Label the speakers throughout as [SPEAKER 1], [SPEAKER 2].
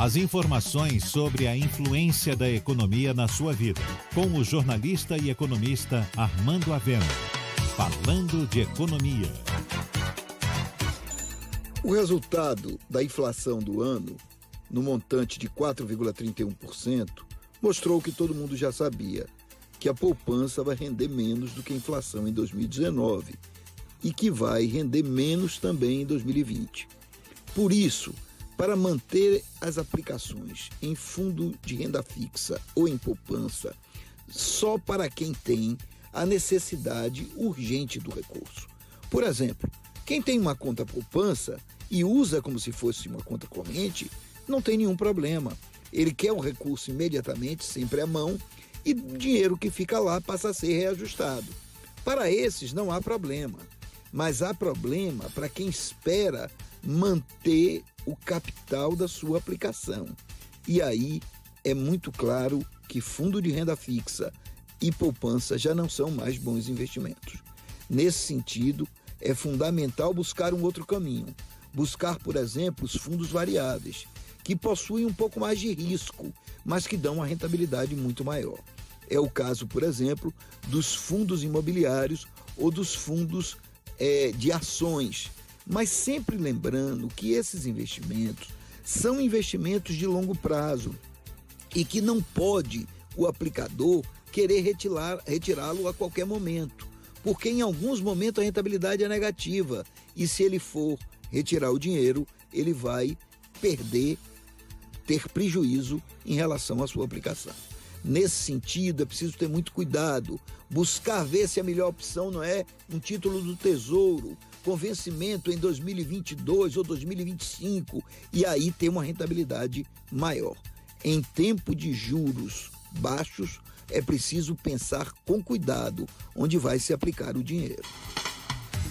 [SPEAKER 1] As informações sobre a influência da economia na sua vida, com o jornalista e economista Armando Avena. Falando de economia.
[SPEAKER 2] O resultado da inflação do ano, no montante de 4,31%, mostrou que todo mundo já sabia, que a poupança vai render menos do que a inflação em 2019 e que vai render menos também em 2020. Por isso, para manter as aplicações em fundo de renda fixa ou em poupança, só para quem tem a necessidade urgente do recurso. Por exemplo, quem tem uma conta poupança e usa como se fosse uma conta corrente, não tem nenhum problema. Ele quer o recurso imediatamente, sempre à mão, e o dinheiro que fica lá passa a ser reajustado. Para esses não há problema, mas há problema para quem espera manter o capital da sua aplicação. E aí é muito claro que fundo de renda fixa e poupança já não são mais bons investimentos. Nesse sentido, é fundamental buscar um outro caminho. Buscar, por exemplo, os fundos variáveis, que possuem um pouco mais de risco, mas que dão uma rentabilidade muito maior. É o caso, por exemplo, dos fundos imobiliários ou dos fundos é, de ações. Mas sempre lembrando que esses investimentos são investimentos de longo prazo e que não pode o aplicador querer retirá-lo a qualquer momento, porque em alguns momentos a rentabilidade é negativa e se ele for retirar o dinheiro, ele vai perder, ter prejuízo em relação à sua aplicação. Nesse sentido, é preciso ter muito cuidado, buscar ver se a melhor opção não é um título do Tesouro, com vencimento em 2022 ou 2025, e aí ter uma rentabilidade maior. Em tempo de juros baixos, é preciso pensar com cuidado onde vai se aplicar o dinheiro.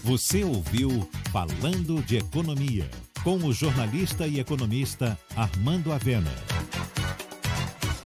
[SPEAKER 1] Você ouviu Falando de Economia, com o jornalista e economista Armando Avena.